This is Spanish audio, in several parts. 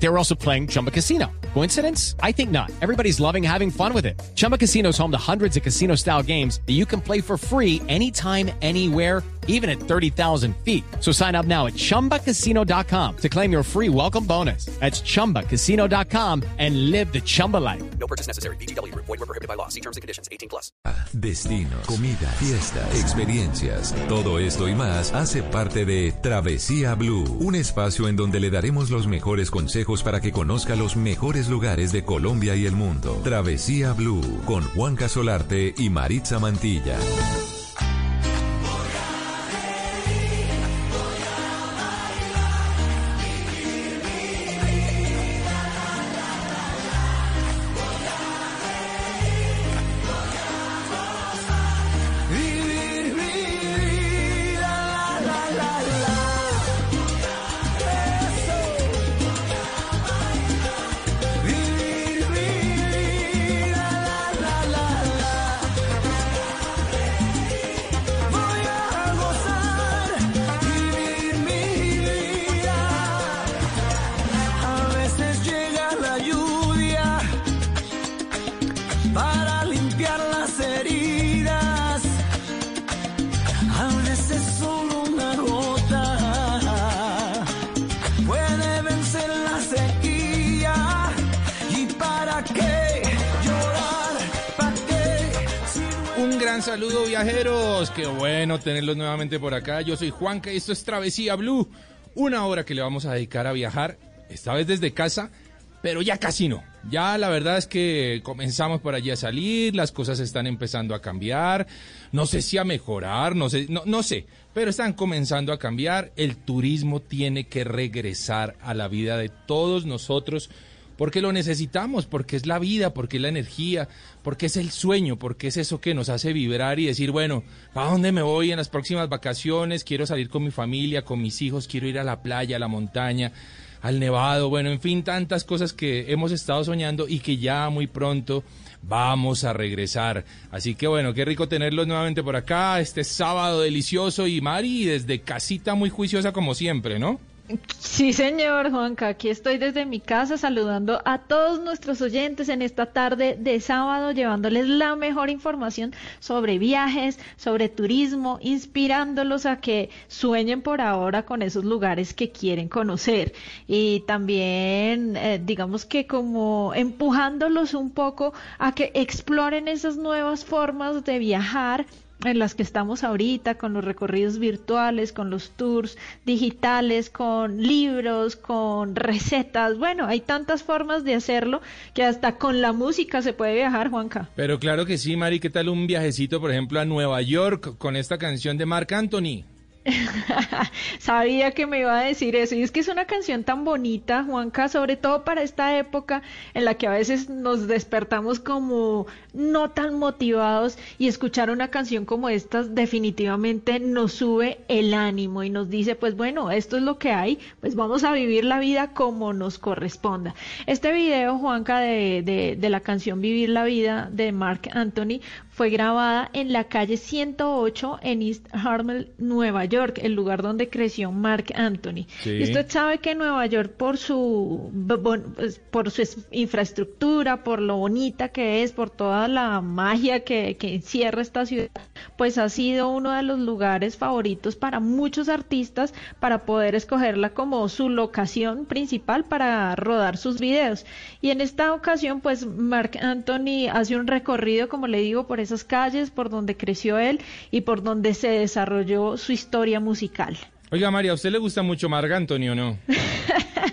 They were also playing Chumba Casino. Coincidence? I think not. Everybody's loving having fun with it. Chumba Casino is home to hundreds of casino style games that you can play for free anytime, anywhere, even at 30,000 feet. So sign up now at chumbacasino.com to claim your free welcome bonus. That's chumbacasino.com and live the Chumba life. No purchase necessary. BGW. Void were prohibited by law. See terms and conditions. 18 plus. Destinos, comida, fiestas, experiencias. Todo esto y más hace parte de Travesía Blue, un espacio en donde le daremos los mejores consejos para que conozca los mejores lugares de Colombia y el mundo. Travesía Blue con Juan Casolarte y Maritza Mantilla. Saludo viajeros, qué bueno tenerlos nuevamente por acá. Yo soy Juanca y esto es Travesía Blue, una hora que le vamos a dedicar a viajar, esta vez desde casa, pero ya casi no. Ya la verdad es que comenzamos por allí a salir, las cosas están empezando a cambiar, no sé si a mejorar, no sé, no, no sé, pero están comenzando a cambiar. El turismo tiene que regresar a la vida de todos nosotros porque lo necesitamos, porque es la vida, porque es la energía, porque es el sueño, porque es eso que nos hace vibrar y decir, bueno, ¿a dónde me voy en las próximas vacaciones? Quiero salir con mi familia, con mis hijos, quiero ir a la playa, a la montaña, al nevado, bueno, en fin, tantas cosas que hemos estado soñando y que ya muy pronto vamos a regresar. Así que bueno, qué rico tenerlos nuevamente por acá, este sábado delicioso y Mari desde casita muy juiciosa como siempre, ¿no? Sí, señor Juanca, aquí estoy desde mi casa saludando a todos nuestros oyentes en esta tarde de sábado, llevándoles la mejor información sobre viajes, sobre turismo, inspirándolos a que sueñen por ahora con esos lugares que quieren conocer. Y también, eh, digamos que como empujándolos un poco a que exploren esas nuevas formas de viajar en las que estamos ahorita, con los recorridos virtuales, con los tours digitales, con libros, con recetas. Bueno, hay tantas formas de hacerlo que hasta con la música se puede viajar, Juanca. Pero claro que sí, Mari, ¿qué tal un viajecito, por ejemplo, a Nueva York con esta canción de Marc Anthony? Sabía que me iba a decir eso. Y es que es una canción tan bonita, Juanca, sobre todo para esta época en la que a veces nos despertamos como no tan motivados y escuchar una canción como esta definitivamente nos sube el ánimo y nos dice, pues bueno, esto es lo que hay, pues vamos a vivir la vida como nos corresponda. Este video, Juanca, de, de, de la canción Vivir la Vida de Mark Anthony fue grabada en la calle 108 en East Harlem, Nueva York, el lugar donde creció Mark Anthony. Sí. Y usted sabe que Nueva York por su pues, por su es- infraestructura, por lo bonita que es, por toda la magia que, que encierra esta ciudad, pues ha sido uno de los lugares favoritos para muchos artistas para poder escogerla como su locación principal para rodar sus videos. Y en esta ocasión, pues Mark Anthony hace un recorrido, como le digo, por esas calles por donde creció él y por donde se desarrolló su historia musical. Oiga, María, ¿a usted le gusta mucho Marc Anthony o no?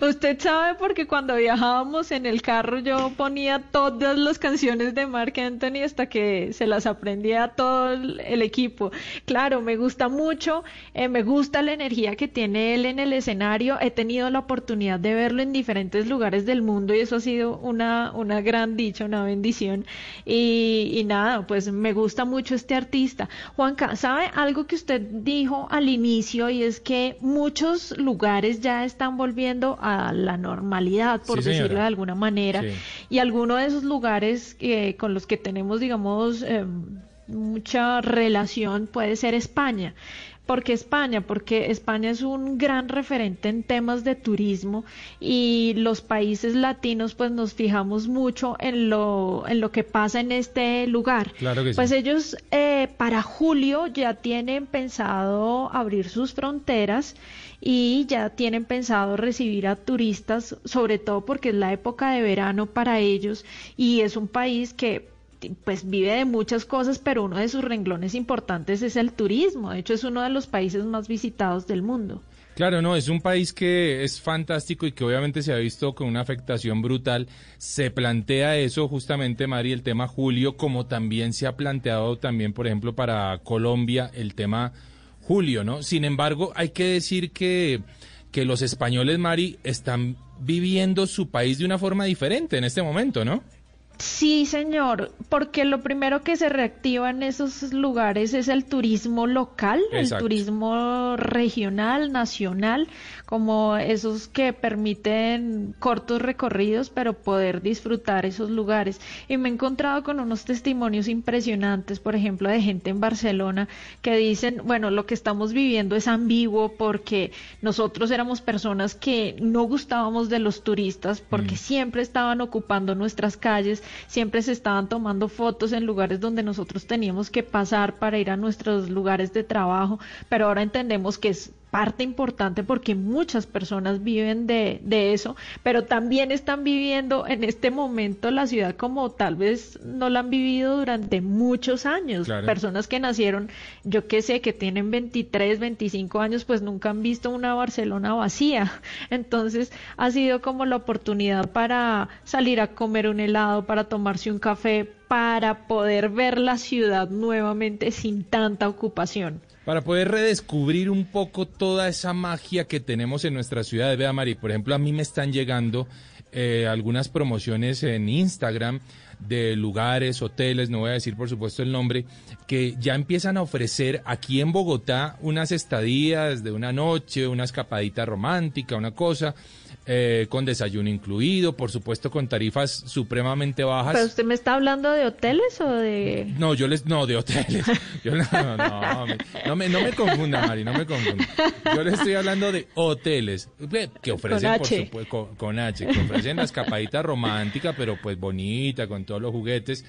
Usted sabe porque cuando viajábamos en el carro yo ponía todas las canciones de Mark Anthony hasta que se las aprendía a todo el, equipo. Claro, me gusta mucho, eh, me gusta la energía que tiene él en el escenario. He tenido la oportunidad de verlo en diferentes lugares del mundo y eso ha sido una, una gran dicha, una bendición. Y, y nada, pues me gusta mucho este artista. Juanca, ¿sabe algo que usted dijo al inicio y es que muchos lugares ya están volviendo a la normalidad, por Sí, decirlo de alguna manera. Sí. Y alguno de esos lugares eh, con los que tenemos, digamos, eh, mucha relación puede ser España. ¿Por qué España? Porque España es un gran referente en temas de turismo y los países latinos pues nos fijamos mucho en lo, en lo que pasa en este lugar. Claro que sí. Pues ellos eh, para julio ya tienen pensado abrir sus fronteras y ya tienen pensado recibir a turistas, sobre todo porque es la época de verano para ellos y es un país que pues vive de muchas cosas, pero uno de sus renglones importantes es el turismo. De hecho, es uno de los países más visitados del mundo. Claro, no, es un país que es fantástico y que obviamente se ha visto con una afectación brutal. Se plantea eso justamente, Mari, el tema Julio, como también se ha planteado también, por ejemplo, para Colombia el tema Julio, ¿no? Sin embargo, hay que decir que, que los españoles, Mari, están viviendo su país de una forma diferente en este momento, ¿no? Sí, señor, porque lo primero que se reactiva en esos lugares es el turismo local, el turismo regional, nacional, como esos que permiten cortos recorridos, pero poder disfrutar esos lugares. Y me he encontrado con unos testimonios impresionantes, por ejemplo, de gente en Barcelona que dicen, bueno, lo que estamos viviendo es ambiguo porque nosotros éramos personas que no gustábamos de los turistas porque siempre estaban ocupando nuestras calles, siempre se estaban tomando fotos en lugares donde nosotros teníamos que pasar para ir a nuestros lugares de trabajo, pero ahora entendemos que es parte importante porque muchas personas viven de, de eso, pero también están viviendo en este momento la ciudad como tal vez no la han vivido durante muchos años. Claro. Personas que nacieron, yo qué sé, que tienen 23, 25 años, pues nunca han visto una Barcelona vacía. Entonces ha sido como la oportunidad para salir a comer un helado, para tomarse un café, para poder ver la ciudad nuevamente sin tanta ocupación. Para poder redescubrir un poco toda esa magia que tenemos en nuestra ciudad. Vea, Mari, por ejemplo, a mí me están llegando eh, algunas promociones en Instagram de lugares, hoteles, no voy a decir por supuesto el nombre, que ya empiezan a ofrecer aquí en Bogotá unas estadías de una noche, una escapadita romántica, una cosa, eh, con desayuno incluido, por supuesto con tarifas supremamente bajas. ¿Pero usted me está hablando de hoteles o de...? No, yo les, no, de hoteles. Yo no, no, no, me- no me, no me confunda, Mari, no me confunda. Yo le estoy hablando de hoteles eh, que ofrecen, Con por supuesto, con, con H, que ofrecen la escapadita romántica, pero pues bonita, con todos los juguetes.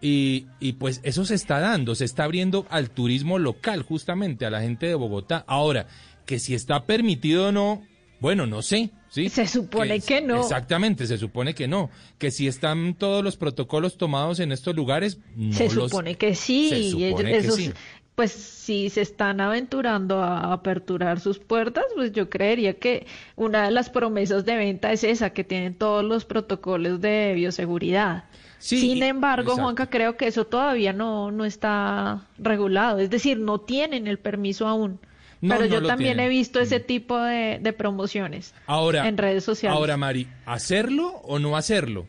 Y, y pues eso se está dando, se está abriendo al turismo local, justamente, a la gente de Bogotá. Ahora, que si está permitido o no, bueno, no sé. ¿Sí? Se supone que no. Exactamente, se supone que no. Que si están todos los protocolos tomados en estos lugares, no se los- supone que sí. Se supone ellos- que sí. Pues si se están aventurando a aperturar sus puertas, pues yo creería que una de las promesas de venta es esa, que tienen todos los protocolos de bioseguridad. Sí, Sin embargo, exacto. Juanca, creo que eso todavía no, no está regulado, es decir, no tienen el permiso aún. No, Pero no yo lo también tienen. he visto ese tipo de, de promociones Ahora, en redes sociales. Ahora, Mari, ¿hacerlo o no hacerlo?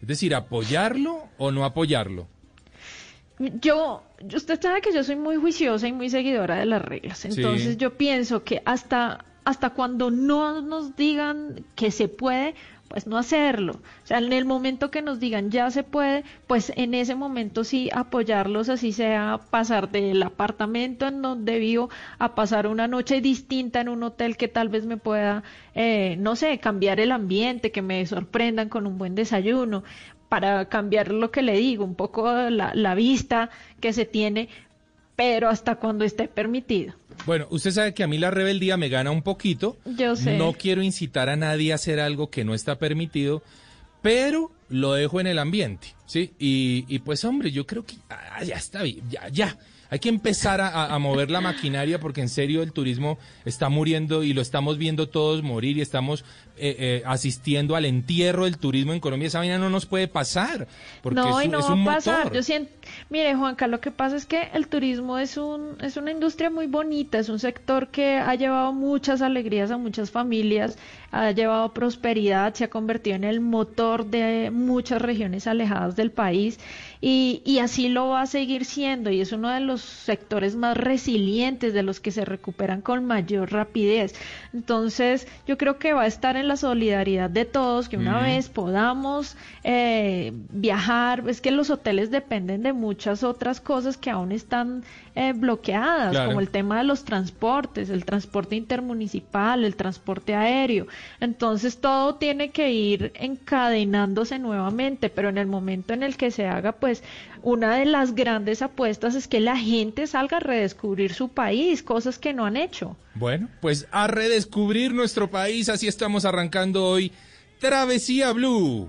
Es decir, ¿apoyarlo o no apoyarlo? Yo, usted sabe que yo soy muy juiciosa y muy seguidora de las reglas. Entonces Sí. yo pienso que hasta, hasta cuando no nos digan que se puede, pues no hacerlo. O sea, en el momento que nos digan ya se puede, pues en ese momento sí apoyarlos, así sea pasar del apartamento en donde vivo a pasar una noche distinta en un hotel que tal vez me pueda, eh, no sé, cambiar el ambiente, que me sorprendan con un buen desayuno, para cambiar lo que le digo, un poco la, la vista que se tiene, pero hasta cuando esté permitido. Bueno, usted sabe que a mí la rebeldía me gana un poquito. Yo sé. No quiero incitar a nadie a hacer algo que no está permitido, pero lo dejo en el ambiente, ¿sí? Y, y pues, hombre, yo creo que ah, ya está bien, ya, ya. Hay que empezar a, mover la maquinaria porque en serio el turismo está muriendo y lo estamos viendo todos morir y estamos eh, eh, asistiendo al entierro del turismo en Colombia. Esa vaina no nos puede pasar porque no, es, y no es va a pasar. motor. Yo siento, mire, Juanca, lo que pasa es que el turismo es un es una industria muy bonita, es un sector que ha llevado muchas alegrías a muchas familias, ha llevado prosperidad, se ha convertido en el motor de muchas regiones alejadas del país Y, y así lo va a seguir siendo y es uno de los sectores más resilientes, de los que se recuperan con mayor rapidez. Entonces, yo creo que va a estar en la solidaridad de todos, que una vez podamos eh, viajar, es que los hoteles dependen de muchas otras cosas que aún están eh, bloqueadas, Claro. como el tema de los transportes, el transporte intermunicipal, el transporte aéreo. Entonces todo tiene que ir encadenándose nuevamente, pero en el momento en el que se haga, pues una de las grandes apuestas es que la gente salga a redescubrir su país, cosas que no han hecho. Bueno, pues a redescubrir nuestro país, así estamos arrancando hoy Travesía Blue.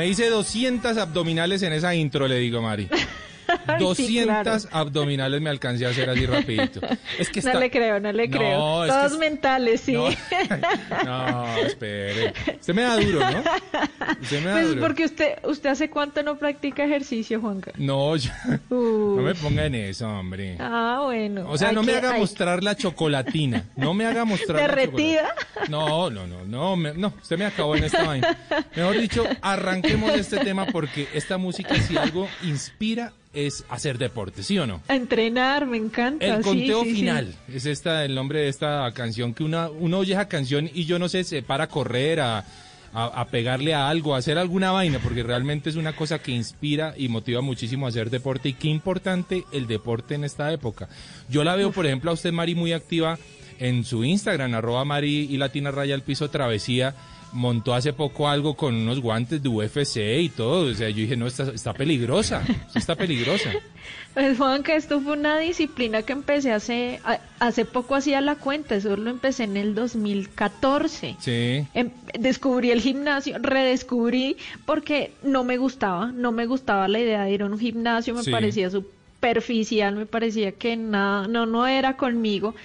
Me hice 200 abdominales en esa intro, le digo, Mari. Ay, 200 sí, claro. abdominales me alcancé a hacer así rapidito. Es que No le creo, no le No, creo. Todos es- mentales, sí. No, no, espere. Usted me da duro, ¿no? Usted me da Pues duro. porque usted, usted hace cuánto no practica ejercicio, Juanca. No, yo- no me ponga en eso, hombre. Ah, bueno. O sea, Hay no me haga hay- mostrar la chocolatina. No me haga mostrar la ¿Derretida? chocolatina. No, no, no, no, me- no. Usted me acabó en esta vaina. Mejor dicho, arranquemos este tema porque esta música, si algo inspira, es hacer deporte, ¿sí o no? A entrenar, me encanta. El conteo sí, sí. final es esta el nombre de esta canción que una, uno oye esa canción y yo no sé, se para a correr, a, a, a pegarle a algo, a hacer alguna vaina, porque realmente es una cosa que inspira y motiva muchísimo a hacer deporte y qué importante el deporte en esta época. Yo la veo, por ejemplo, a usted, Mari, muy activa en su Instagram, arroba Mari y Latina Raya al Piso Travesía. Montó hace poco algo con unos guantes de UFC y todo. O sea, yo dije, no, está, está peligrosa. Está peligrosa. Pues Juanca, esto fue una disciplina que empecé hace, a- hace poco hacía la cuenta, eso lo empecé en el 2014. Sí. Em- descubrí el gimnasio, redescubrí porque no me gustaba, no me gustaba la idea de ir a un gimnasio, me Sí. parecía superficial, me parecía que nada, no, no era conmigo.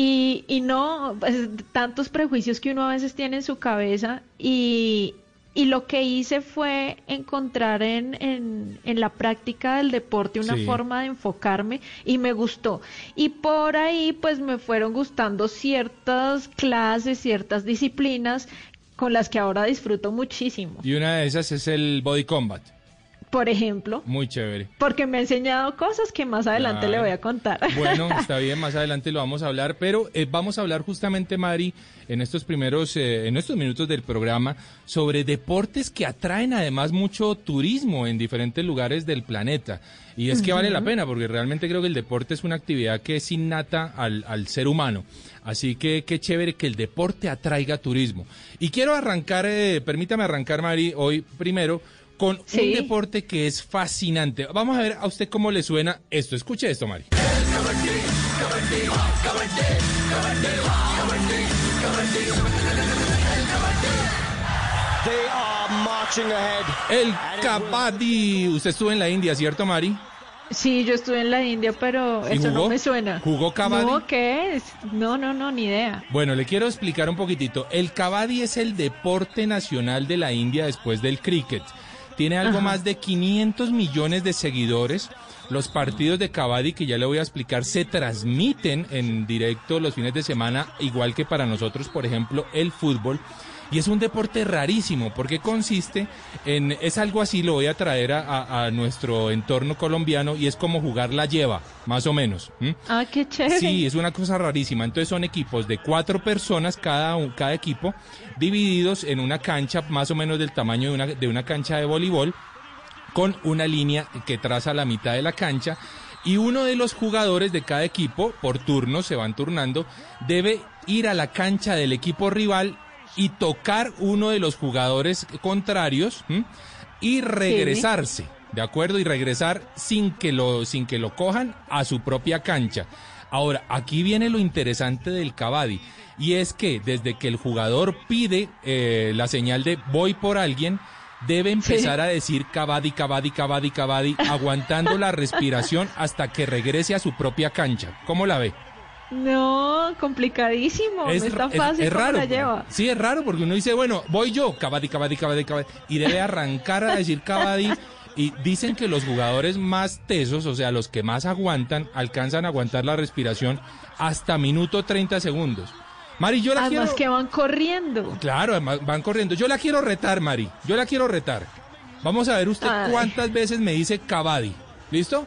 Y, y no, pues, tantos prejuicios que uno a veces tiene en su cabeza y, y lo que hice fue encontrar en, en, en la práctica del deporte una Sí. forma de enfocarme y me gustó. Y por ahí pues me fueron gustando ciertas clases, ciertas disciplinas con las que ahora disfruto muchísimo. Y una de esas es el body combat. Por ejemplo, Muy chévere. porque me ha enseñado cosas que más adelante Claro. le voy a contar. Bueno, está bien, más adelante lo vamos a hablar, pero eh, vamos a hablar justamente, Mari, en estos primeros, eh, en estos minutos del programa, sobre deportes que atraen además mucho turismo en diferentes lugares del planeta. Y es que vale la pena, porque realmente creo que el deporte es una actividad que es innata al, al ser humano. Así que qué chévere que el deporte atraiga turismo. Y quiero arrancar, eh, permítame arrancar, Mari, hoy primero con un Sí. deporte que es fascinante. Vamos a ver a usted cómo le suena esto. Escuche esto, Mari. They are marching ahead. El Kabaddi. Usted estuvo en la India, ¿cierto, Mari? Sí, yo estuve en la India, pero ¿Y eso jugó? no me suena. ¿Jugó kabaddi? No, ¿qué es? No, no, no, ni idea. Bueno, le quiero explicar un poquitito. El Kabaddi es el deporte nacional de la India después del cricket. Tiene algo más de 500 millones de seguidores. Los partidos de Kabaddi, que ya le voy a explicar, se transmiten en directo los fines de semana, igual que para nosotros, por ejemplo, el fútbol. Y es un deporte rarísimo porque consiste en, es algo así, lo voy a traer a, a- a nuestro entorno colombiano y es como jugar la lleva, más o menos. Ah, qué chévere. Sí, es una cosa rarísima. Entonces son equipos de cuatro personas cada, un- cada equipo, divididos en una cancha más o menos del tamaño de una, de una cancha de voleibol, con una línea que traza la mitad de la cancha. Y uno de los jugadores de cada equipo, por turno, se van turnando, debe ir a la cancha del equipo rival y tocar uno de los jugadores contrarios ¿m? y regresarse, ¿de acuerdo? Y regresar sin que lo, sin que lo cojan a su propia cancha. Ahora, aquí viene lo interesante del Cavadi, y es que desde que el jugador pide eh, la señal de voy por alguien, debe empezar a decir Cavadi, Cavadi, Cavadi, Cavadi, aguantando la respiración hasta que regrese a su propia cancha. ¿Cómo la ve? No, complicadísimo. no está es- fácil es raro. la lleva. Sí, es raro porque uno dice, bueno, voy yo, Cavadi, Cavadi, Cavadi, Cavadi, y debe arrancar a decir Cavadi. Y dicen que los jugadores más tesos, o sea, los que más aguantan, alcanzan a aguantar la respiración hasta minuto 30 segundos. Mari, yo la Además quiero... que van corriendo. Claro, además van corriendo. Yo la quiero retar, Mari. Yo la quiero retar. Vamos a ver usted Ay. cuántas veces me dice Cavadi. ¿Listo?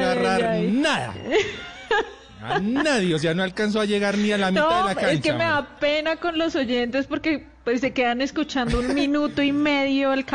agarrar ay. nada. A nadie, o sea, no alcanzó a llegar ni a la mitad No, de la cancha. es que me da pena con los oyentes porque pues se quedan escuchando un minuto y medio el.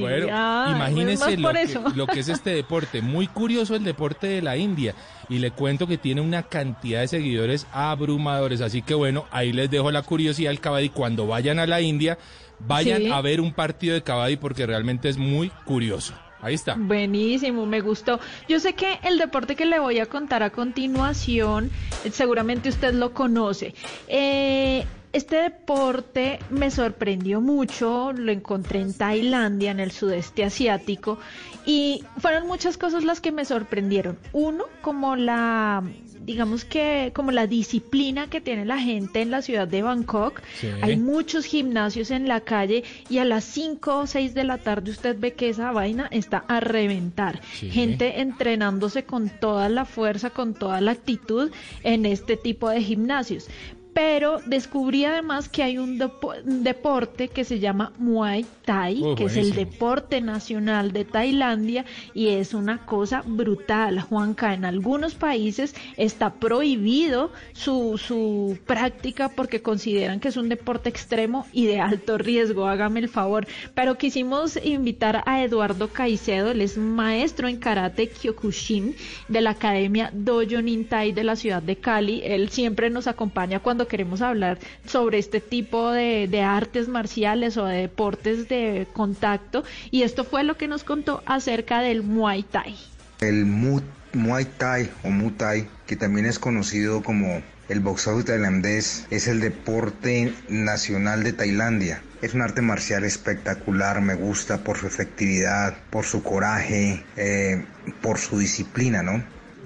Bueno, Ah, imagínese más lo que, eso. lo que es este deporte. Muy curioso el deporte de la India. Y le cuento que tiene una cantidad de seguidores abrumadores. Así que bueno, ahí les dejo la curiosidad del Kabaddi. Cuando vayan a la India, vayan Sí. a ver un partido de Kabaddi porque realmente es muy curioso. Ahí está. Buenísimo, me gustó. Yo sé que el deporte que le voy a contar a continuación, eh, seguramente usted lo conoce. Eh, este deporte me sorprendió mucho, lo encontré en Tailandia, en el sudeste asiático, y fueron muchas cosas las que me sorprendieron. Uno, como la, digamos que, como la disciplina que tiene la gente en la ciudad de Bangkok. Sí. Hay muchos gimnasios en la calle y a las 5 o 6 de la tarde usted ve que esa vaina está a reventar. Sí. Gente entrenándose con toda la fuerza, con toda la actitud en este tipo de gimnasios. Pero descubrí además que hay un, depo- un deporte que se llama Muay Thai, Oh, que es el deporte nacional de Tailandia y es una cosa brutal, Juanca. En algunos países está prohibido su, su práctica porque consideran que es un deporte extremo y de alto riesgo, hágame el favor. Pero quisimos invitar a Eduardo Caicedo, él es maestro en karate Kyokushin de la Academia Dojo Nintai de la ciudad de Cali. Él siempre nos acompaña cuando queremos hablar sobre este tipo de, artes marciales o de deportes de contacto. Y esto fue lo que nos contó acerca del Muay Thai. El Mu- Muay Thai o Muay que también es conocido como el boxeo tailandés, es el deporte nacional de Tailandia. Es un arte marcial espectacular, me gusta por su efectividad, por su coraje, eh, por su disciplina, ¿no?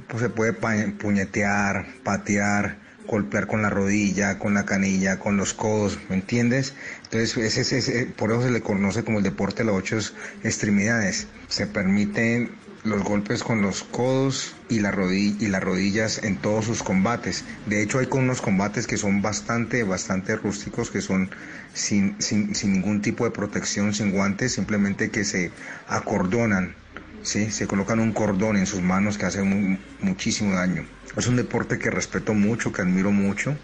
Pues se puede puñetear, patear, golpear con la rodilla, con la canilla, con los codos, ¿me entiendes? Entonces, ese, ese- ese- por eso se le conoce como el deporte de las ocho extremidades. Se permiten los golpes con los codos y, la rodi- y las rodillas en todos sus combates. De hecho, hay con unos combates que son bastante, bastante rústicos, que son sin, sin, sin ningún tipo de protección, sin guantes, simplemente que se acordonan ¿sí? Se colocan un cordón en sus manos que hace mu- muchísimo daño. Es un deporte que respeto mucho, que admiro mucho.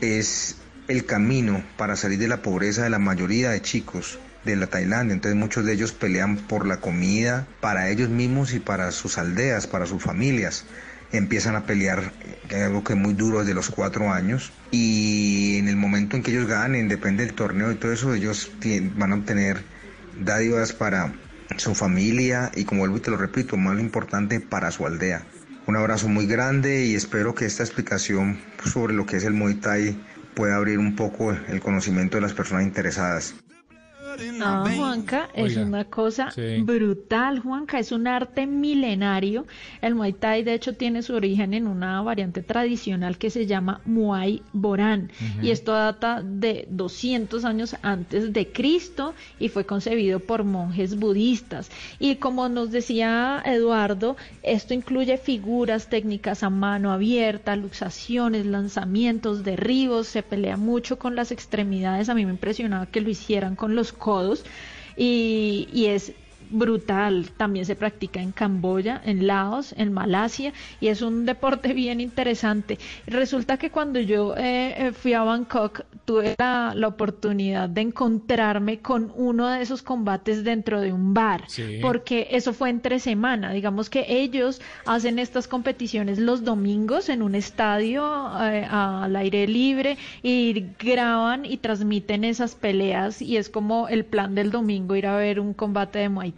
Es el camino para salir de la pobreza de la mayoría de chicos de la Tailandia. Entonces muchos de ellos pelean por la comida para ellos mismos y para sus aldeas, para sus familias. Empiezan a pelear, que es algo que es muy duro desde los cuatro años. Y en el momento en que ellos ganen, depende del torneo y todo eso, ellos van a obtener dádivas para su familia y como vuelvo y te lo repito, más lo importante para su aldea. Un abrazo muy grande y espero que esta explicación sobre lo que es el Muay Thai puede abrir un poco el conocimiento de las personas interesadas. Ah, Juanca, es Oiga, una cosa sí. brutal, Juanca, es un arte milenario. El Muay Thai, de hecho, tiene su origen en una variante tradicional que se llama Muay Boran. Y esto data de 200 años antes de Cristo y fue concebido por monjes budistas. Y como nos decía Eduardo, esto incluye figuras, técnicas a mano abierta, luxaciones, lanzamientos, derribos, se pelea mucho con las extremidades. A mí me impresionaba que lo hicieran con los codos y, y es brutal. También se practica en Camboya, en Laos, en Malasia y es un deporte bien interesante. Resulta que cuando yo eh, eh, fui a Bangkok tuve la, la oportunidad de encontrarme con uno de esos combates dentro de un bar, Sí. porque eso fue entre semana. Digamos que ellos hacen estas competiciones los domingos en un estadio eh, al aire libre y graban y transmiten esas peleas y es como el plan del domingo ir a ver un combate de Muay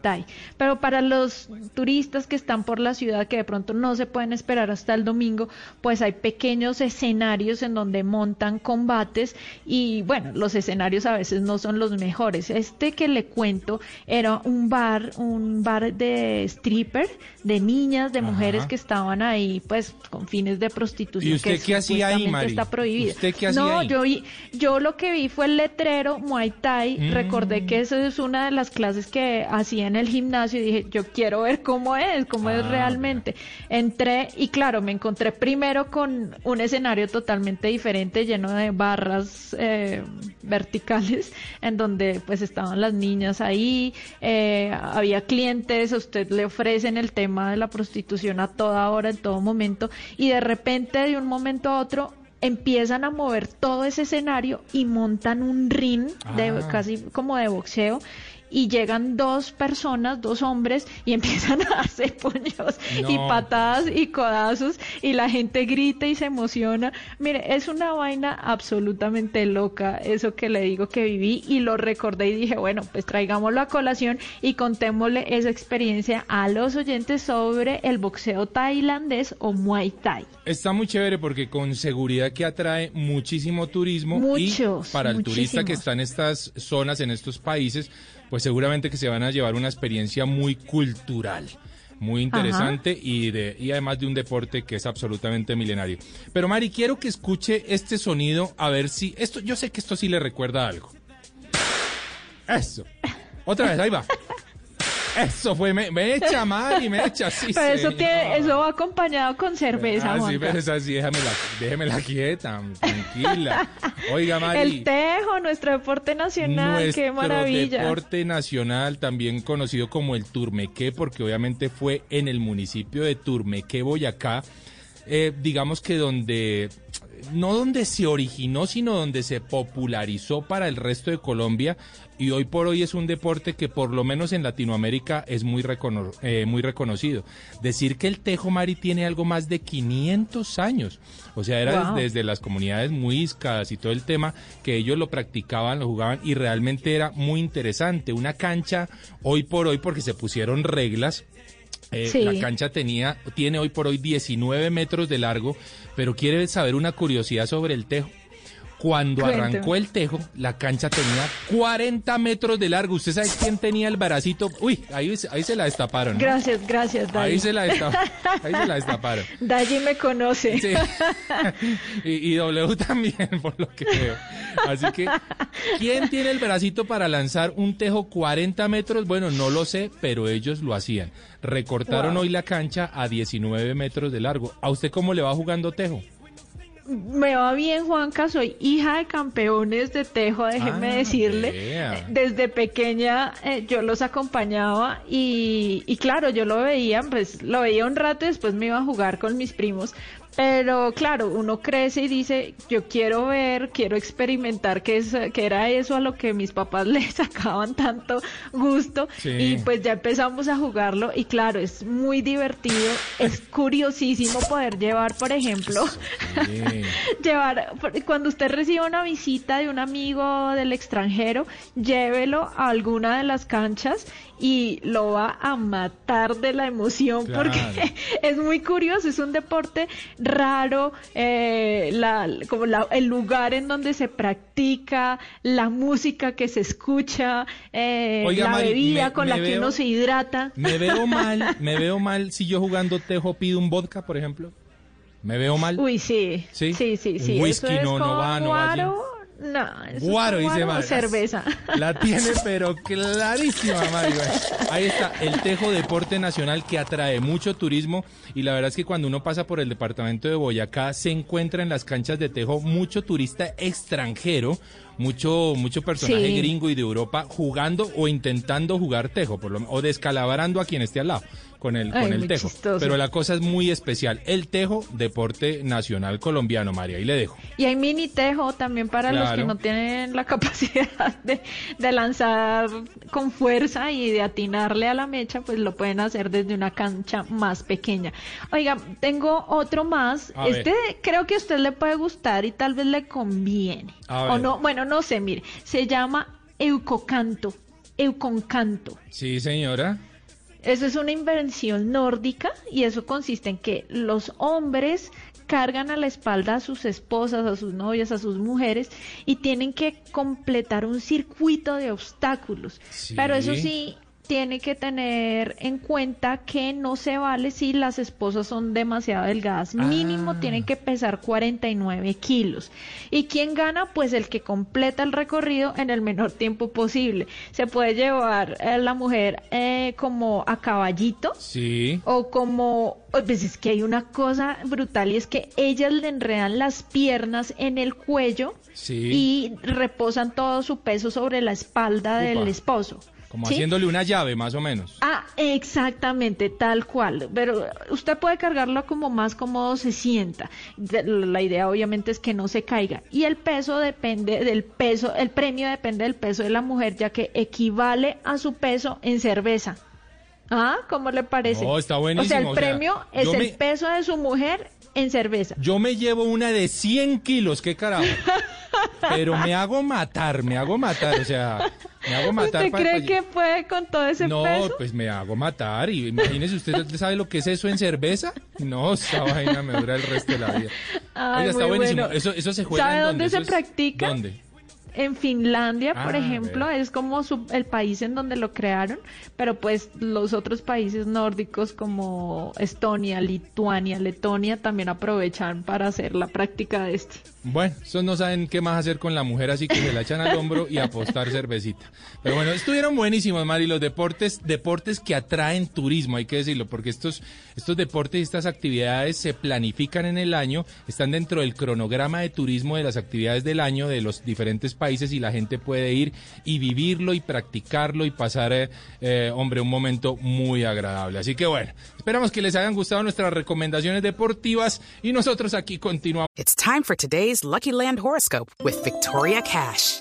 Pero para los turistas que están por la ciudad que de pronto no se pueden esperar hasta el domingo, pues hay pequeños escenarios en donde montan combates y bueno, los escenarios a veces no son los mejores. Este que le cuento era un bar, un bar de stripper, de niñas, de Ajá. mujeres que estaban ahí pues con fines de prostitución. ¿Y usted que qué hacía ahí, Mari? Está prohibido. ¿Usted qué hacía no, ahí? yo vi, yo lo que vi fue el letrero Muay Thai. Mm. Recordé que esa es una de las clases que hacía en el gimnasio y dije, yo quiero ver cómo es, cómo es Ah, realmente. Entré y claro, me encontré primero con un escenario totalmente diferente, lleno de barras eh, verticales, en donde pues estaban las niñas ahí, eh, había clientes, a usted le ofrecen el tema de la prostitución a toda hora, en todo momento, y de repente de un momento a otro empiezan a mover todo ese escenario y montan un ring de Ah. casi como de boxeo y llegan dos personas, dos hombres y empiezan a darse puños y patadas y codazos y la gente grita y se emociona. Mire, es una vaina absolutamente loca eso que le digo que viví y lo recordé y dije, bueno, pues traigámoslo a colación y contémosle esa experiencia a los oyentes sobre el boxeo tailandés o Muay Thai. Está muy chévere porque con seguridad que atrae muchísimo turismo Muchos, y para el turista que está en estas zonas, en estos países, pues seguramente que se van a llevar una experiencia muy cultural, muy interesante y de y además de un deporte que es absolutamente milenario. Pero Mari, quiero que escuche este sonido a ver si esto yo sé que esto sí le recuerda algo. Eso. Otra vez, ahí va. Eso fue, me, me echa Mari, me echa, sí. Pero eso, tiene, eso va acompañado con cerveza, Ah, sí, pero es así, déjamela, déjemela quieta, tranquila. Oiga, Mari. El tejo, nuestro deporte nacional, nuestro qué maravilla. deporte nacional, también conocido como el Turmequé, porque obviamente fue en el municipio de Turmequé, Boyacá, eh, digamos que donde, no donde se originó, sino donde se popularizó para el resto de Colombia y hoy por hoy es un deporte que por lo menos en Latinoamérica es muy, recono- eh, muy reconocido. Decir que el Tejo Mari tiene algo más de 500 años, o sea, era Wow. desde, desde las comunidades muiscas y todo el tema que ellos lo practicaban, lo jugaban y realmente era muy interesante. Una cancha hoy por hoy porque se pusieron reglas. Eh, Sí. La cancha tenía, tiene hoy por hoy 19 metros de largo, pero quiere saber una curiosidad sobre el tejo. Cuando arrancó el tejo, la cancha tenía 40 metros de largo. ¿Usted sabe quién tenía el baracito? Uy, ahí, ahí se la destaparon. ¿no? Gracias, gracias, Dayi. Ahí se la, desta- ahí se la destaparon. Dayi me conoce. Sí. y, y W también, por lo que veo. Así que, ¿quién tiene el bracito para lanzar un tejo 40 metros? Bueno, no lo sé, pero ellos lo hacían. Recortaron Wow. hoy la cancha a 19 metros de largo. ¿A usted cómo le va jugando tejo? Me va bien, Juanca. Soy hija de campeones de Tejo, déjeme Ah, decirle. vea. Desde pequeña eh, yo los acompañaba y, y claro, yo lo veía, pues lo veía un rato y después me iba a jugar con mis primos. Pero claro, uno crece y dice, yo quiero ver, quiero experimentar qué, es, qué era eso a lo que mis papás le sacaban tanto gusto. Sí. Y pues ya empezamos a jugarlo y claro, es muy divertido, es curiosísimo poder llevar, por ejemplo, Sí. Sí. llevar, cuando usted reciba una visita de un amigo del extranjero, llévelo a alguna de las canchas y lo va a matar de la emoción Claro. porque es muy curioso, es un deporte raro, eh, la, como la- el lugar en donde se practica, la música que se escucha, eh, Oiga, la Mari, bebida me- con me la que uno se hidrata. Me veo mal, me veo mal si yo jugando tejo pido un vodka, por ejemplo. Me veo mal. Uy, sí. ¿Sí? Sí, sí, Un whisky es no, no va, no va allí. No, eso es Guaro, dice Mari. cerveza. La tiene, pero clarísima, Mari. Bueno, Ahí está, el Tejo Deporte Nacional que atrae mucho turismo y la verdad es que cuando uno pasa por el departamento de Boyacá se encuentra en las canchas de Tejo mucho turista extranjero, mucho mucho personaje Sí. gringo y de Europa jugando o intentando jugar Tejo, por lo, o descalabrando a quien esté al lado con el, Ay, con el Tejo. chistoso. Pero la cosa es muy especial. El Tejo Deporte Nacional Colombiano, María, ahí le dejo. Y hay mini tejo también para los que no tienen la capacidad de, de lanzar con fuerza y de atinarle a la mecha, pues lo pueden hacer desde una cancha más pequeña. Oiga, tengo otro más. A ver. este creo que a usted le puede gustar y tal vez le conviene. A O ver. no, bueno, no sé, mire, se llama eucocanto, euconcanto. Sí, señora. Eso es una invención nórdica y eso consiste en que los hombres cargan a la espalda a sus esposas, a sus novias, a sus mujeres y tienen que completar un circuito de obstáculos. Sí. Pero eso sí, tiene que tener en cuenta que no se vale si las esposas son demasiado delgadas. Mínimo Ah. tienen que pesar 49 kilos. ¿Y quién gana? Pues el que completa el recorrido en el menor tiempo posible. Se puede llevar a la mujer eh, como a caballito Sí. o como, pues es que hay una cosa brutal y es que ellas le enredan las piernas en el cuello Sí. y reposan todo su peso sobre la espalda del esposo. Como ¿sí? haciéndole una llave, más o menos. Ah, exactamente, tal cual. Pero usted puede cargarlo como más cómodo se sienta. La idea obviamente es que no se caiga. Y el peso depende del peso, el premio depende del peso de la mujer, ya que equivale a su peso en cerveza. Ah, ¿cómo le parece? No, está O sea, el o sea, premio es el me- peso de su mujer en cerveza. Yo me llevo una de 100 kilos, qué carajo. Pero me hago matar, me hago matar, o sea, me hago matar. ¿Usted cree que puede con todo ese No, peso? pues me hago matar. Y imagínese, ¿usted sabe lo que es eso en cerveza? No, esa vaina me dura el resto de la vida. Ay, Oiga, está buenísimo. bueno. Eso, eso se juega ¿Sabe en dónde se es- practica? ¿Dónde? En Finlandia, por Ah, ejemplo, es como su- el país en donde lo crearon, pero pues los otros países nórdicos como Estonia, Lituania, Letonia también aprovechan para hacer la práctica de este. Bueno, esos no saben qué más hacer con la mujer, así que se la echan al hombro y apostar cervecita. Pero bueno, estuvieron buenísimos, Mari, los deportes, deportes que atraen turismo, hay que decirlo, porque estos, estos deportes y estas actividades se planifican en el año, están dentro del cronograma de turismo de las actividades del año de los diferentes países y la gente puede ir y vivirlo y practicarlo y pasar, eh, eh, hombre, un momento muy agradable. Así que bueno, esperamos que les hayan gustado nuestras recomendaciones deportivas y nosotros aquí continuamos. It's time for today's Lucky Land horoscope with Victoria Cash.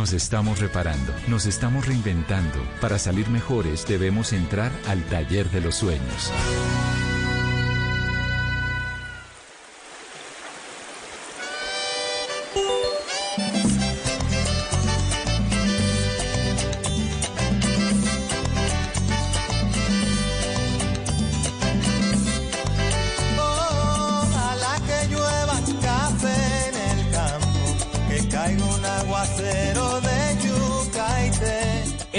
Nos estamos reparando, nos estamos reinventando. Para salir mejores debemos entrar al taller de los sueños.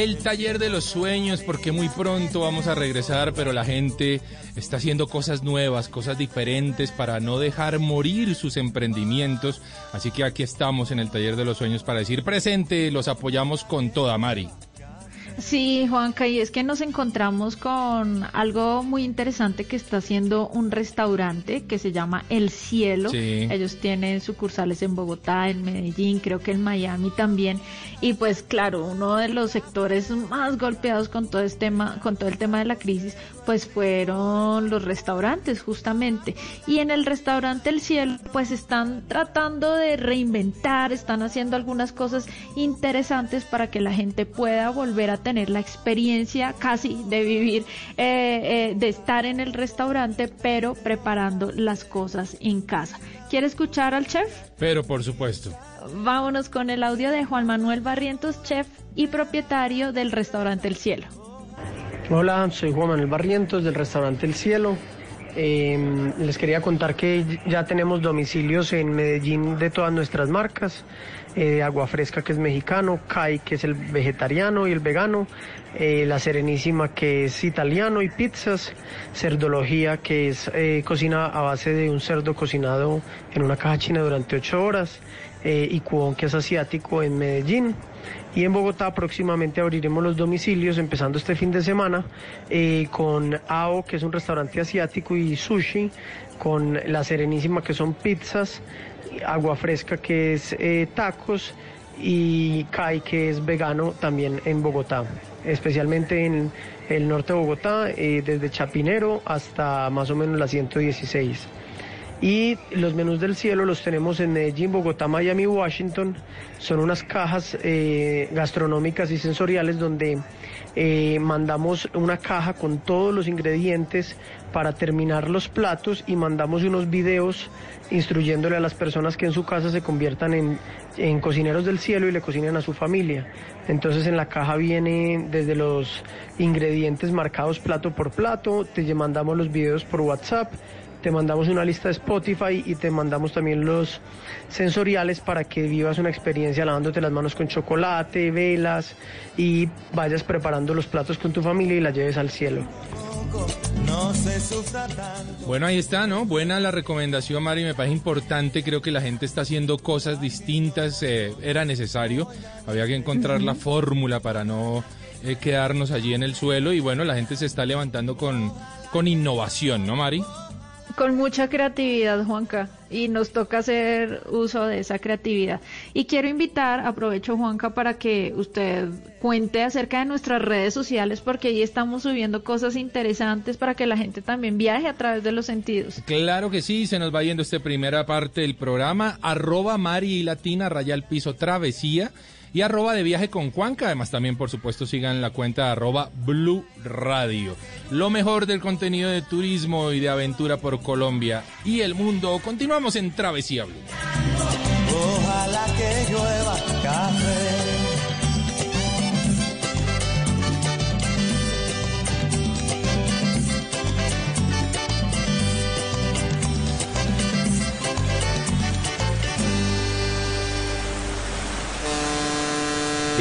El taller de los sueños, porque muy pronto vamos a regresar, pero la gente está haciendo cosas nuevas, cosas diferentes para no dejar morir sus emprendimientos. Así que aquí estamos en el taller de los sueños para decir presente, los apoyamos con toda Mari. Sí, Juanca, y es que nos encontramos con algo muy interesante que está haciendo un restaurante que se llama El Cielo. Sí. Ellos tienen sucursales en Bogotá, en Medellín, creo que en Miami también. Y pues claro, uno de los sectores más golpeados con todo este tema, con todo el tema de la crisis, pues fueron los restaurantes justamente. Y en el restaurante El Cielo, pues están tratando de reinventar, están haciendo algunas cosas interesantes para que la gente pueda volver a tener la experiencia casi de vivir, eh, eh, de estar en el restaurante, pero preparando las cosas en casa. ¿Quiere escuchar al chef? Pero por supuesto. Vámonos con el audio de Juan Manuel Barrientos, chef y propietario del restaurante El Cielo. Hola, soy Juan Manuel Barrientos del restaurante El Cielo. Eh, les quería contar que ya tenemos domicilios en Medellín de todas nuestras marcas. eh, Agua Fresca que es mexicano, Kai que es el vegetariano y el vegano, eh, La Serenísima que es italiano y pizzas, Cerdología que es eh, cocina a base de un cerdo cocinado en una caja china durante ocho horas eh, y Cuón que es asiático en Medellín. Y en Bogotá próximamente abriremos los domicilios, empezando este fin de semana, con AO, que es un restaurante asiático, y Sushi, con La Serenísima, que son pizzas, Agua Fresca, que es tacos, y Kai, que es vegano, también en Bogotá, especialmente en el norte de Bogotá, eh, desde Chapinero hasta más o menos la 116. Y los menús del cielo los tenemos en Medellín, Bogotá, Miami, Washington. Son unas cajas eh, gastronómicas y sensoriales donde eh, mandamos una caja con todos los ingredientes para terminar los platos y mandamos unos videos instruyéndole a las personas que en su casa se conviertan en, en cocineros del cielo y le cocinen a su familia. Entonces en la caja viene desde los ingredientes marcados plato por plato, te mandamos los videos por WhatsApp te mandamos una lista de Spotify y te mandamos también los sensoriales para que vivas una experiencia lavándote las manos con chocolate, velas y vayas preparando los platos con tu familia y la lleves al cielo. Bueno, ahí está, ¿no? Buena la recomendación, Mari, me parece importante. Creo que la gente está haciendo cosas distintas. eh, era necesario. Había que encontrar la fórmula para no eh, quedarnos allí en el suelo. Y bueno, la gente se está levantando con, con innovación, ¿no, Mari? Con mucha creatividad, Juanca, y nos toca hacer uso de esa creatividad. Y quiero invitar, aprovecho, Juanca, para que usted cuente acerca de nuestras redes sociales, porque ahí estamos subiendo cosas interesantes para que la gente también viaje a través de los sentidos. Claro que sí, se nos va yendo esta primera parte del programa. Arroba Mari y Latina, raya al piso travesía. Y arroba de viaje con Juanca. Además, también, por supuesto, sigan la cuenta arroba Blue Radio. Lo mejor del contenido de turismo y de aventura por Colombia y el mundo. Continuamos en Travesía Blue. Ojalá que llueva café.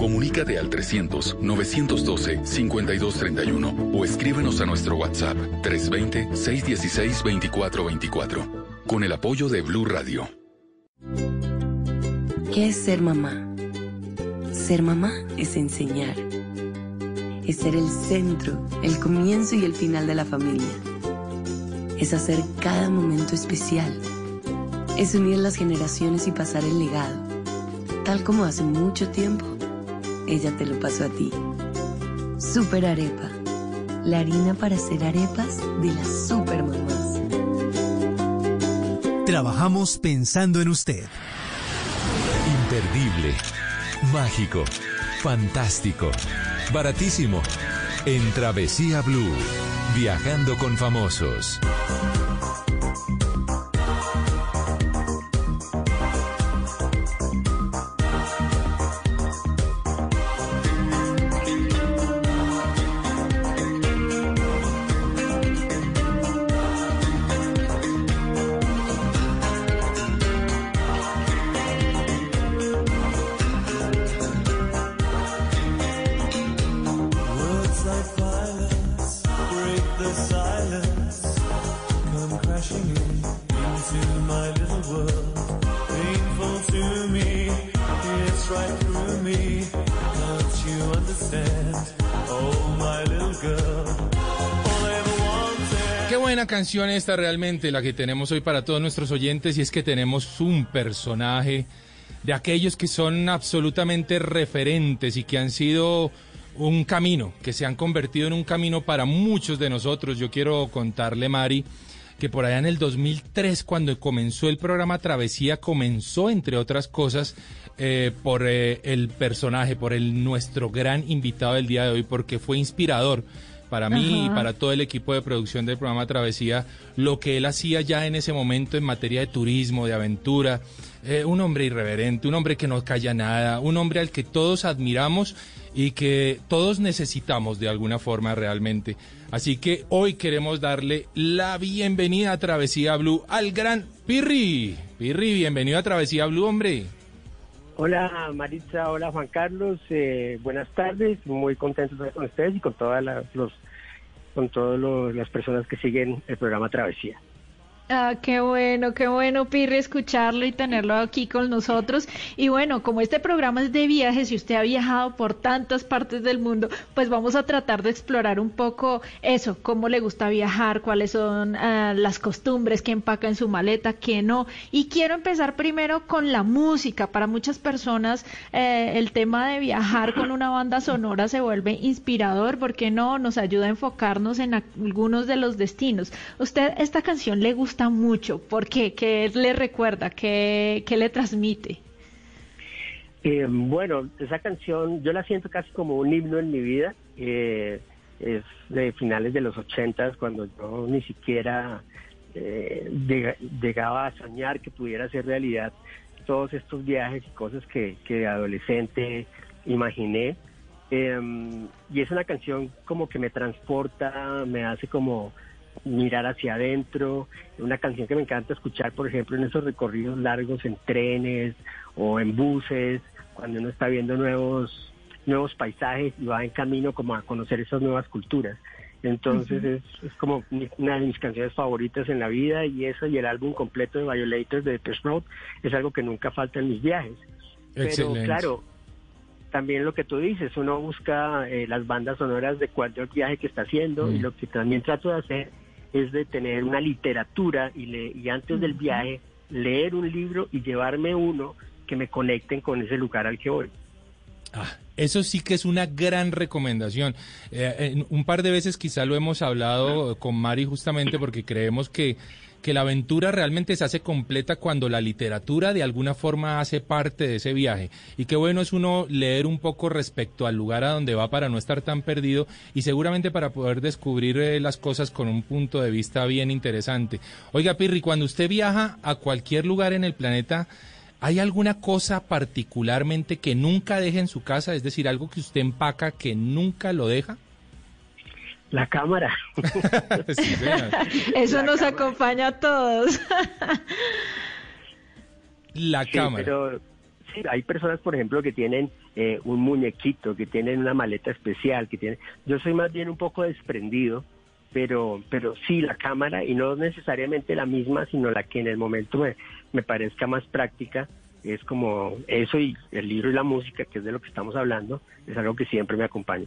Comunícate al 300-912-5231 o escríbenos a nuestro WhatsApp 320-616-2424 con el apoyo de Blue Radio. ¿Qué es ser mamá? Ser mamá es enseñar. Es ser el centro, el comienzo y el final de la familia. Es hacer cada momento especial. Es unir las generaciones y pasar el legado. Tal como hace mucho tiempo, ella te lo pasó a ti. Super Arepa. La harina para hacer arepas de las super mamás. Trabajamos pensando en usted. Imperdible, mágico, fantástico, baratísimo. En Travesía Blue, viajando con famosos. Qué buena canción esta realmente, la que tenemos hoy para todos nuestros oyentes, y es que tenemos un personaje de aquellos que son absolutamente referentes y que han sido un camino, que se han convertido en un camino para muchos de nosotros. Yo quiero contarle, Mari, que por allá en el 2003, cuando comenzó el programa Travesía, comenzó, entre otras cosas, eh, por eh, el personaje, por el nuestro gran invitado del día de hoy, porque fue inspirador para mí y para todo el equipo de producción del programa Travesía, lo que él hacía ya en ese momento en materia de turismo, de aventura. Eh, un hombre irreverente, un hombre que no calla nada, un hombre al que todos admiramos y que todos necesitamos de alguna forma realmente. Así que hoy queremos darle la bienvenida a Travesía Blue al gran Pirri. Pirri, bienvenido a Travesía Blue, hombre. Hola Maritza, hola Juan Carlos, eh, buenas tardes, muy contento de estar con ustedes y con todas las, los, con todas las personas que siguen el programa Travesía. Ah, qué bueno, qué bueno, Pirri, escucharlo y tenerlo aquí con nosotros. Y bueno, como este programa es de viajes y usted ha viajado por tantas partes del mundo, pues vamos a tratar de explorar un poco eso, cómo le gusta viajar, cuáles son ah, las costumbres, qué empaca en su maleta, qué no. Y quiero empezar primero con la música. Para muchas personas eh, el tema de viajar con una banda sonora se vuelve inspirador porque no nos ayuda a enfocarnos en algunos de los destinos. Usted esta canción le gusta mucho, ¿por qué? ¿Qué le recuerda? ¿Qué, qué le transmite? Eh, bueno, esa canción yo la siento casi como un himno en mi vida. eh, es de finales de los ochentas, cuando yo ni siquiera eh, llega- llegaba a soñar que pudiera ser realidad todos estos viajes y cosas que, que de adolescente imaginé. Eh, y es una canción como que me transporta, me hace como mirar hacia adentro, una canción que me encanta escuchar, por ejemplo, en esos recorridos largos en trenes o en buses, cuando uno está viendo nuevos nuevos paisajes y va en camino como a conocer esas nuevas culturas. Entonces es, es como mi- una de mis canciones favoritas en la vida y eso y el álbum completo de Violators de Depeche Mode es algo que nunca falta en mis viajes. Pero Excelente. claro, también lo que tú dices, uno busca eh, las bandas sonoras de cualquier viaje que está haciendo y Mm. lo que también trato de hacer es de tener una literatura y, le- y antes del viaje leer un libro y llevarme uno que me conecten con ese lugar al que voy. Eso sí que es una gran recomendación. Eh, un par de veces quizá lo hemos hablado con Mari justamente porque creemos que, que la aventura realmente se hace completa cuando la literatura de alguna forma hace parte de ese viaje. Y qué bueno es uno leer un poco respecto al lugar a donde va para no estar tan perdido y seguramente para poder descubrir eh, las cosas con un punto de vista bien interesante. Oiga, Pirri, cuando usted viaja a cualquier lugar en el planeta, ¿Hay alguna cosa particularmente que nunca deje en su casa? Es decir, algo que usted empaca que nunca lo deja. La cámara. Sí. Eso nos acompaña a todos. La Sí, cámara. pero sí, hay personas, por ejemplo, que tienen eh, un muñequito, que tienen una maleta especial, que tienen... Yo soy más bien un poco desprendido, pero, pero sí, la cámara, y no necesariamente la misma, sino la que en el momento me, me parezca más práctica, es como eso y el libro y la música, que es de lo que estamos hablando, es algo que siempre me acompaña.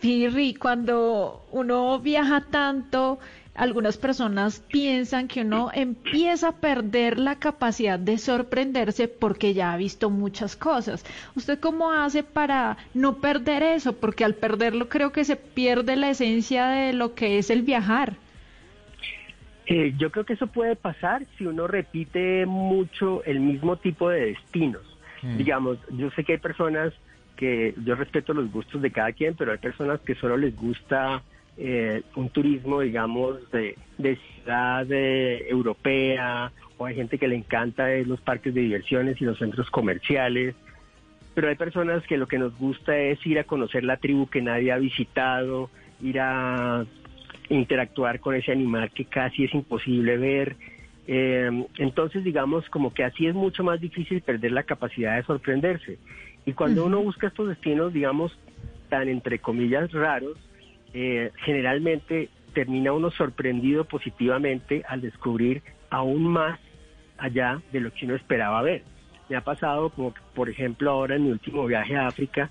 Pirri, cuando uno viaja tanto, algunas personas piensan que uno empieza a perder la capacidad de sorprenderse porque ya ha visto muchas cosas. ¿Usted cómo hace para no perder eso? Porque al perderlo creo que se pierde la esencia de lo que es el viajar. Eh, yo creo que eso puede pasar si uno repite mucho el mismo tipo de destinos. Mm. Digamos, yo sé que hay personas que yo respeto los gustos de cada quien, pero hay personas que solo les gusta eh, un turismo, digamos, de, de ciudad eh, europea, o hay gente que le encanta eh, los parques de diversiones y los centros comerciales, pero hay personas que lo que nos gusta es ir a conocer la tribu que nadie ha visitado, ir a interactuar con ese animal que casi es imposible ver. Eh, entonces, digamos, como que así es mucho más difícil perder la capacidad de sorprenderse. Y cuando uno busca estos destinos, digamos, tan entre comillas raros, eh, generalmente termina uno sorprendido positivamente al descubrir aún más allá de lo que uno esperaba ver. Me ha pasado, como que, por ejemplo ahora en mi último viaje a África,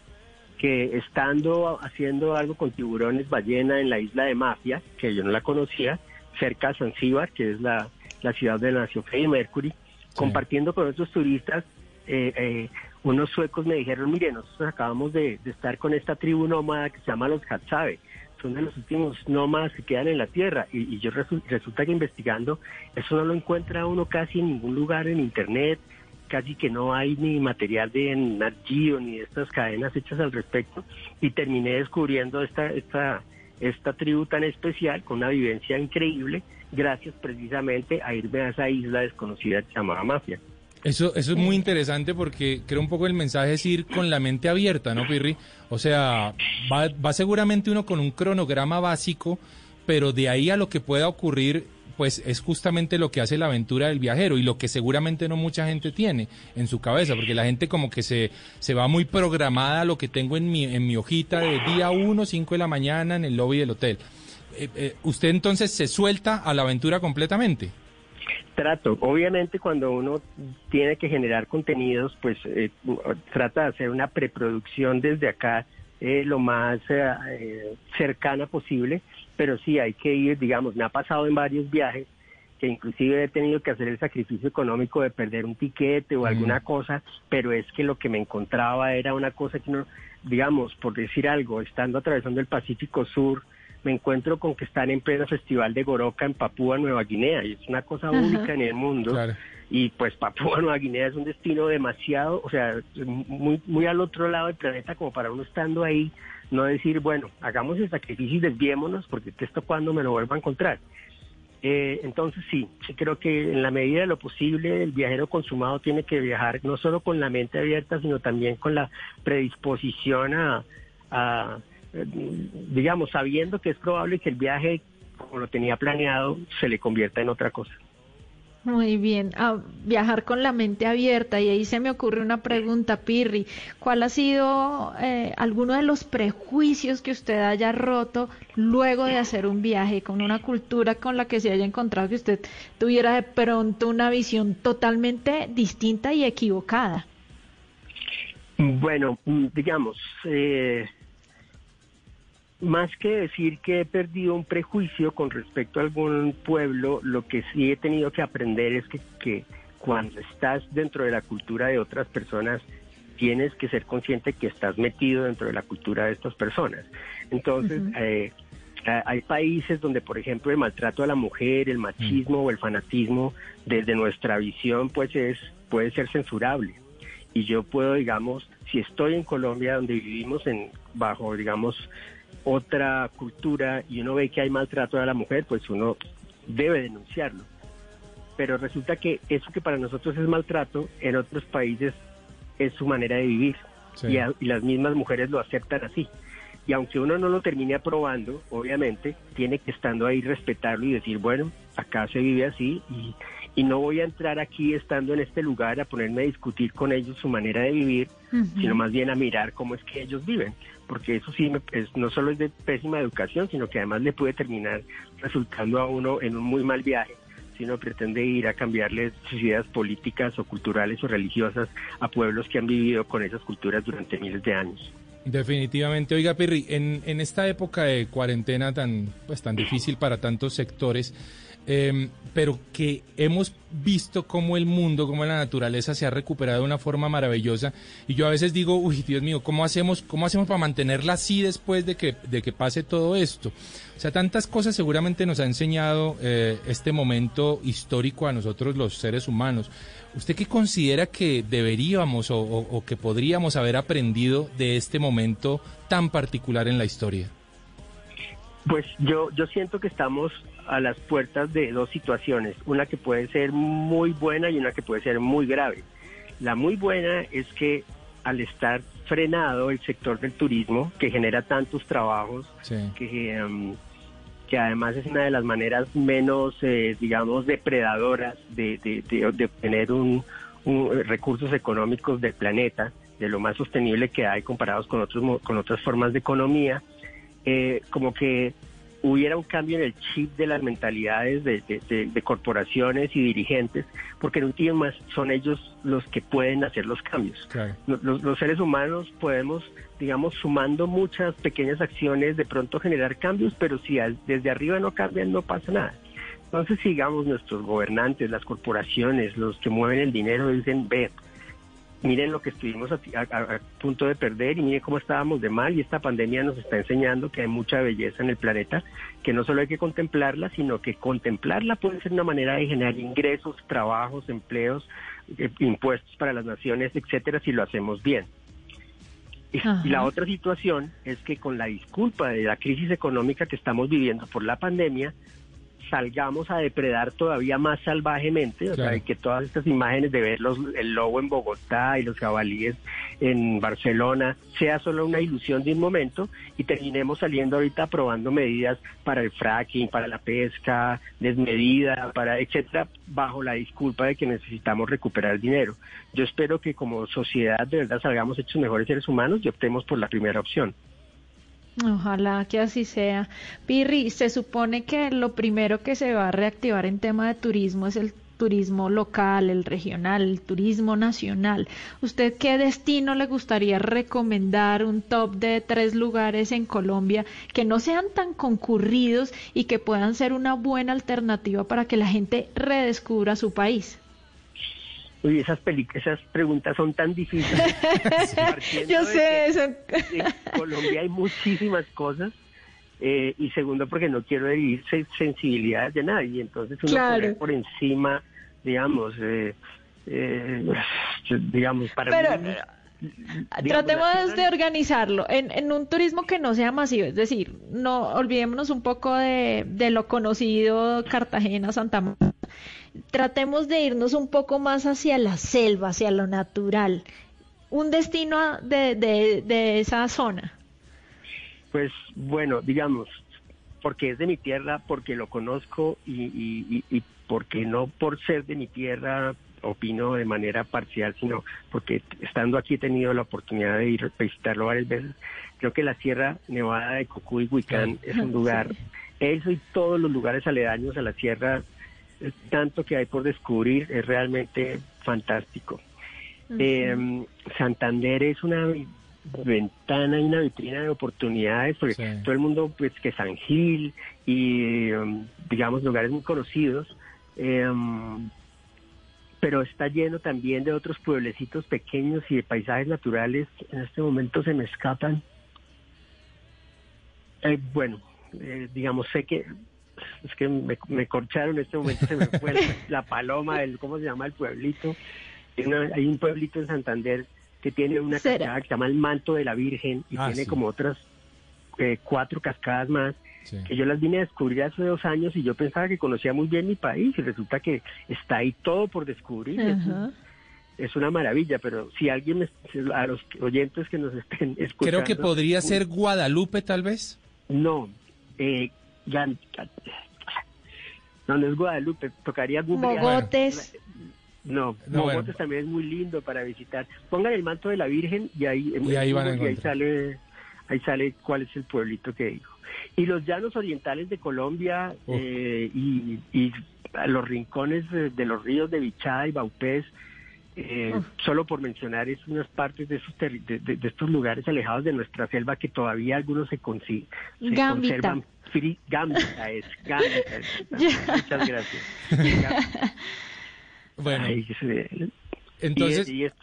que estando haciendo algo con tiburones ballena en la isla de Mafia, que yo no la conocía, cerca de Zanzíbar, que es la, la ciudad de la nación Freddie Mercury, compartiendo con otros turistas, eh, eh, unos suecos me dijeron, mire, nosotros acabamos de, de estar con esta tribu nómada que se llama los Hatsabe, son de los últimos nómadas que quedan en la tierra. Y, y yo resu- resulta que investigando, eso no lo encuentra uno casi en ningún lugar en internet, casi que no hay ni material de Nat Geo ni de estas cadenas hechas al respecto. Y terminé descubriendo esta, esta, esta tribu tan especial, con una vivencia increíble, gracias precisamente a irme a esa isla desconocida que se llamaba Mafia. Eso, eso es muy interesante porque creo un poco el mensaje es ir con la mente abierta, ¿no, Pirri? O sea, va, va seguramente uno con un cronograma básico, pero de ahí a lo que pueda ocurrir, pues es justamente lo que hace la aventura del viajero y lo que seguramente no mucha gente tiene en su cabeza, porque la gente como que se, se va muy programada a lo que tengo en mi, en mi hojita de día 1, 5 de la mañana en el lobby del hotel. Eh, eh, ¿Usted entonces se suelta a la aventura completamente? Trato. Obviamente cuando uno tiene que generar contenidos, pues eh, trata de hacer una preproducción desde acá eh, lo más eh, cercana posible, pero sí hay que ir, digamos, me ha pasado en varios viajes que inclusive he tenido que hacer el sacrificio económico de perder un tiquete o alguna cosa, pero es que lo que me encontraba era una cosa que no, digamos, por decir algo, estando atravesando el Pacífico Sur, me encuentro con que están en pleno festival de Goroca en Papúa Nueva Guinea y es una cosa Ajá. única en el mundo y pues Papúa Nueva Guinea es un destino demasiado, o sea, muy muy al otro lado del planeta como para uno estando ahí no decir, bueno, hagamos el sacrificio y desviémonos porque esto cuando me lo vuelvo a encontrar. Eh, entonces sí, sí creo que en la medida de lo posible el viajero consumado tiene que viajar no solo con la mente abierta, sino también con la predisposición a, a, digamos, sabiendo que es probable que el viaje, como lo tenía planeado, se le convierta en otra cosa. Muy bien, a viajar con la mente abierta y ahí se me ocurre una pregunta, Pirri, ¿cuál ha sido eh, alguno de los prejuicios que usted haya roto luego de hacer un viaje con una cultura con la que se haya encontrado que usted tuviera de pronto una visión totalmente distinta y equivocada? Bueno, mm, digamos, eh, más que decir que he perdido un prejuicio con respecto a algún pueblo, lo que sí he tenido que aprender es que, que cuando estás dentro de la cultura de otras personas, tienes que ser consciente que estás metido dentro de la cultura de estas personas. Entonces, eh, hay países donde, por ejemplo, el maltrato a la mujer, el machismo o el fanatismo, desde nuestra visión, pues es puede ser censurable. Y yo puedo, digamos, si estoy en Colombia, donde vivimos en bajo, digamos, otra cultura y uno ve que hay maltrato a la mujer, pues uno debe denunciarlo. Pero resulta que eso que para nosotros es maltrato, en otros países es su manera de vivir. Sí. Y, a- y las mismas mujeres lo aceptan así. Y aunque uno no lo termine aprobando, obviamente, tiene que estando ahí respetarlo y decir, bueno, acá se vive así y, y no voy a entrar aquí estando en este lugar a ponerme a discutir con ellos su manera de vivir, sino más bien a mirar cómo es que ellos viven, porque eso sí me- es- no solo es de pésima educación, sino que además le puede terminar resultando a uno en un muy mal viaje si uno pretende ir a cambiarle sus ideas políticas o culturales o religiosas a pueblos que han vivido con esas culturas durante miles de años. Definitivamente. Oiga, Pirri, en, en esta época de cuarentena tan, pues, tan difícil para tantos sectores, eh, pero que hemos visto cómo el mundo, cómo la naturaleza se ha recuperado de una forma maravillosa. Y yo a veces digo, uy, Dios mío, ¿cómo hacemos, cómo hacemos para mantenerla así después de que, de que pase todo esto? O sea, tantas cosas seguramente nos ha enseñado eh, este momento histórico a nosotros los seres humanos. ¿Usted qué considera que deberíamos o, o- o que podríamos haber aprendido de este momento tan particular en la historia? Pues yo, yo siento que estamos a las puertas de dos situaciones, una que puede ser muy buena y una que puede ser muy grave. La muy buena es que al estar frenado el sector del turismo, que genera tantos trabajos, que, em, que además es una de las maneras menos, eh, digamos, depredadoras de, de, de- de obtener un, un- recursos económicos del planeta, de lo más sostenible que hay comparados con, otros, con otras formas de economía, eh, como que hubiera un cambio en el chip de las mentalidades de, de- de- de corporaciones y dirigentes, porque en últimas son ellos los que pueden hacer los cambios. Los, los- los seres humanos podemos, digamos, sumando muchas pequeñas acciones, de pronto generar cambios, pero si al- desde arriba no cambian, no pasa nada. Entonces, sigamos nuestros gobernantes, las corporaciones, los que mueven el dinero, dicen, ve, miren lo que estuvimos a, a- a punto de perder y miren cómo estábamos de mal y esta pandemia nos está enseñando que hay mucha belleza en el planeta, que no solo hay que contemplarla, sino que contemplarla puede ser una manera de generar ingresos, trabajos, empleos, eh, impuestos para las naciones, etcétera, si lo hacemos bien. Y, y la otra situación es que con la disculpa de la crisis económica que estamos viviendo por la pandemia, salgamos a depredar todavía más salvajemente, o sea, que todas estas imágenes de ver los, el lobo en Bogotá y los jabalíes en Barcelona sea solo una ilusión de un momento y terminemos saliendo ahorita aprobando medidas para el fracking, para la pesca desmedida, para etcétera, bajo la disculpa de que necesitamos recuperar dinero. Yo espero que como sociedad de verdad salgamos hechos mejores seres humanos y optemos por la primera opción. Ojalá que así sea. Pirri, se supone que lo primero que se va a reactivar en tema de turismo es el turismo local, el regional, el turismo nacional. ¿Usted qué destino le gustaría recomendar? Un top de tres lugares en Colombia que no sean tan concurridos y que puedan ser una buena alternativa para que la gente redescubra su país. Uy, esas, peli- esas preguntas son tan difíciles. Yo sé eso. En Colombia hay muchísimas cosas. eh, y segundo, porque no quiero herir se- sensibilidades de nadie. Entonces, uno Claro. por encima, digamos, eh, eh, digamos, para Pero, mí, Tratemos de organizarlo en, en un turismo que no sea masivo, es decir, no olvidémonos un poco de, de lo conocido Cartagena, Santa Marta. Tratemos de irnos un poco más hacia la selva, hacia lo natural. Un destino de, de, de esa zona. Pues bueno, digamos, porque es de mi tierra, porque lo conozco y, y, y- y porque no por ser de mi tierra opino de manera parcial, sino porque estando aquí he tenido la oportunidad de ir a visitarlo varias veces. Creo que la Sierra Nevada de Cocuy Huicán es un lugar, eso y todos los lugares aledaños a la sierra, tanto que hay por descubrir, es realmente fantástico. Eh, Santander es una ventana y una vitrina de oportunidades, porque todo el mundo, pues que San Gil y, um, digamos, lugares muy conocidos, eh, um, pero está lleno también de otros pueblecitos pequeños y de paisajes naturales. En este momento se me escapan. Eh, bueno, eh, digamos, sé que es que me, me corcharon en este momento, se me fue la, la paloma, el, ¿cómo se llama el pueblito? Hay, una- hay un pueblito en Santander que tiene una Será. cascada que se llama el Manto de la Virgen y Ah, tiene sí. como otras eh, cuatro cascadas más que yo las vine a descubrir hace dos años y yo pensaba que conocía muy bien mi país y resulta que está ahí todo por descubrir. Es un- Ajá. Es una maravilla, pero si alguien, me- a los oyentes que nos estén escuchando... Creo que podría ser Guadalupe, tal vez. No, eh, no, no es Guadalupe, tocaría googlear. Mogotes. No, No, Mogotes bueno. también es muy lindo para visitar. Pongan el manto de la Virgen y ahí, Y ahí van a y ahí sale, ahí sale cuál es el pueblito que dijo. Y los llanos orientales de Colombia eh, y, los rincones de, de los ríos de Bichada y Baupés, eh, solo por mencionar es unas partes de, esos terri- de, de- de estos lugares alejados de nuestra selva que todavía algunos se, consi- se conservan. Gambita es, Gambita es. Muchas gracias. Bueno, Ay, entonces... Y- y es-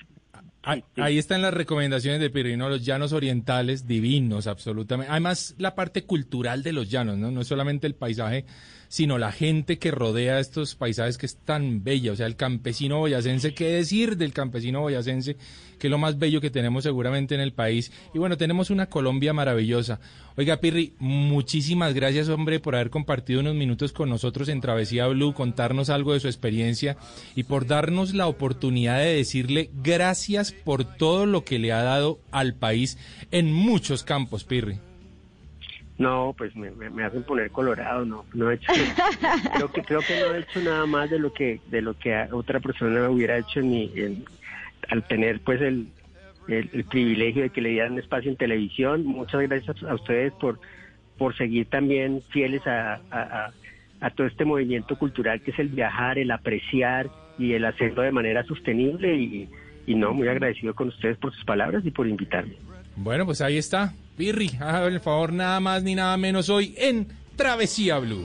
Ahí, ahí están las recomendaciones de Pirrino, los llanos orientales, divinos, absolutamente. Además, la parte cultural de los llanos, ¿no? No es solamente el paisaje, sino la gente que rodea estos paisajes que es tan bella. O sea, el campesino boyacense, ¿qué decir del campesino boyacense? Que es lo más bello que tenemos seguramente en el país. Y bueno, tenemos una Colombia maravillosa. Oiga, Pirri, muchísimas gracias, hombre, por haber compartido unos minutos con nosotros en Travesía Blue, contarnos algo de su experiencia y por darnos la oportunidad de decirle gracias por todo lo que le ha dado al país en muchos campos, Pirri. No, pues me, me- me hacen poner colorado, no, no he hecho, creo que creo que no he hecho nada más de lo que de lo que otra persona hubiera hecho ni en- al tener pues el, el, el privilegio de que le dieran espacio en televisión. Muchas gracias a ustedes por por seguir también fieles a, a, a- a todo este movimiento cultural que es el viajar, el apreciar y el hacerlo de manera sostenible y, y no, muy agradecido con ustedes por sus palabras y por invitarme. Bueno, pues ahí está. Pirri, haga el favor nada más ni nada menos hoy en Travesía Blue.